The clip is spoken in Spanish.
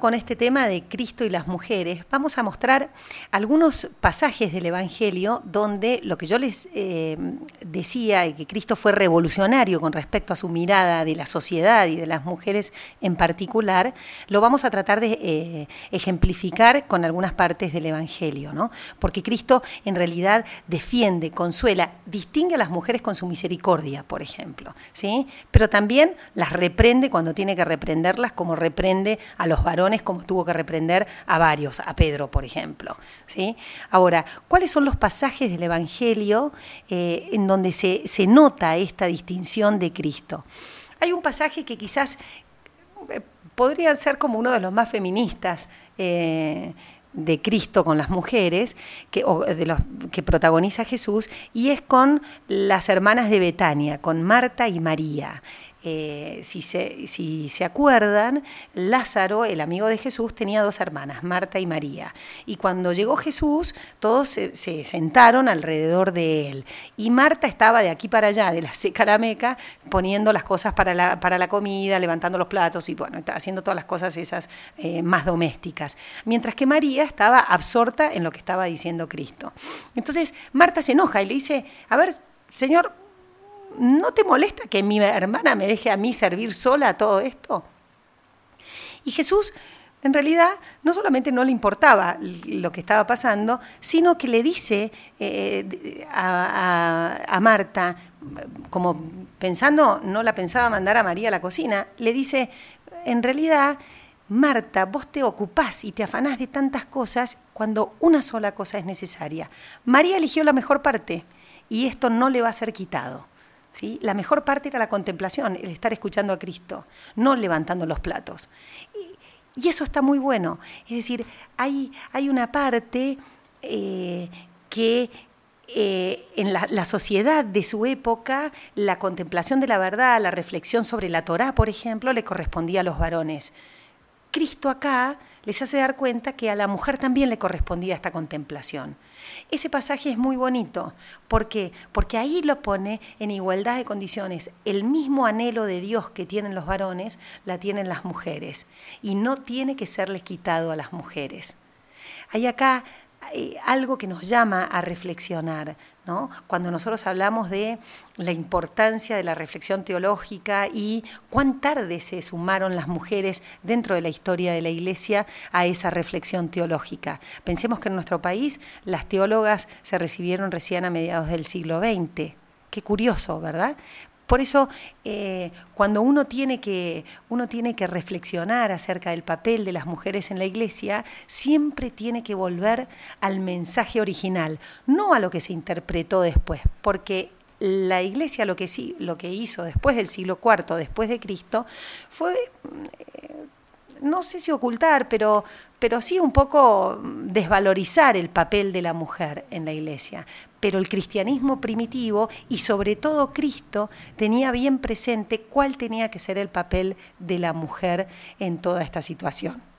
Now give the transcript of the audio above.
con este tema de Cristo y las mujeres, vamos a mostrar algunos pasajes del Evangelio donde lo que yo les eh, decía, que Cristo fue revolucionario con respecto a su mirada de la sociedad y de las mujeres en particular, lo vamos a tratar de eh, ejemplificar con algunas partes del Evangelio, ¿no? Porque Cristo en realidad defiende, consuela, distingue a las mujeres con su misericordia, por ejemplo, ¿sí? Pero también las reprende cuando tiene que reprenderlas, como reprende a los varones como tuvo que reprender a varios, a Pedro, por ejemplo. ¿sí? Ahora, ¿cuáles son los pasajes del Evangelio eh, en donde se, nota esta distinción de Cristo? Hay un pasaje que quizás eh, podría ser como uno de los más feministas. Eh, de Cristo con las mujeres, que, o de los, que protagoniza Jesús, y es con las hermanas de Betania, con Marta y María. Eh, si, se, si se acuerdan, Lázaro, el amigo de Jesús, tenía dos hermanas, Marta y María. Y cuando llegó Jesús, todos se, sentaron alrededor de él. Y Marta estaba de aquí para allá, de la seca a la meca, poniendo las cosas para la, para la comida, levantando los platos y bueno, haciendo todas las cosas esas eh, más domésticas. Mientras que María estaba absorta en lo que estaba diciendo Cristo. Entonces Marta se enoja y le dice, a ver, Señor, ¿no te molesta que mi hermana me deje a mí servir sola todo esto? Y Jesús, en realidad, no solamente no le importaba lo que estaba pasando, sino que le dice eh, a, Marta, como pensando, no la pensaba mandar a María a la cocina, le dice, en realidad, Marta, vos te ocupás y te afanás de tantas cosas cuando una sola cosa es necesaria. María eligió la mejor parte y esto no le va a ser quitado. La mejor parte era la contemplación, el estar escuchando a Cristo, no levantando los platos. Y, eso está muy bueno. Es decir, hay, hay una parte eh, que eh, en la, la, sociedad de su época, la contemplación de la verdad, la reflexión sobre la Torá, por ejemplo, le correspondía a los varones. Cristo acá les hace dar cuenta que a la mujer también le correspondía esta contemplación. Ese pasaje es muy bonito. ¿Por qué? Porque ahí lo pone en igualdad de condiciones. El mismo anhelo de Dios que tienen los varones, la tienen las mujeres. Y no tiene que serles quitado a las mujeres. Hay acá algo que nos llama a reflexionar. ¿no? Cuando nosotros hablamos de la importancia de la reflexión teológica y cuán tarde se sumaron las mujeres dentro de la historia de la Iglesia a esa reflexión teológica. Pensemos que en nuestro país las teólogas se recibieron recién a mediados del siglo XX. Qué curioso, ¿verdad? Por eso, eh, cuando uno tiene, que, uno tiene que reflexionar acerca del papel de las mujeres en la iglesia, siempre tiene que volver al mensaje original, no a lo que se interpretó después, porque la iglesia lo que, sí, lo que hizo después del siglo IV, después de Cristo, fue no sé si ocultar, pero, pero sí un poco desvalorizar el papel de la mujer en la iglesia. Pero el cristianismo primitivo y sobre todo Cristo tenía bien presente cuál tenía que ser el papel de la mujer en toda esta situación.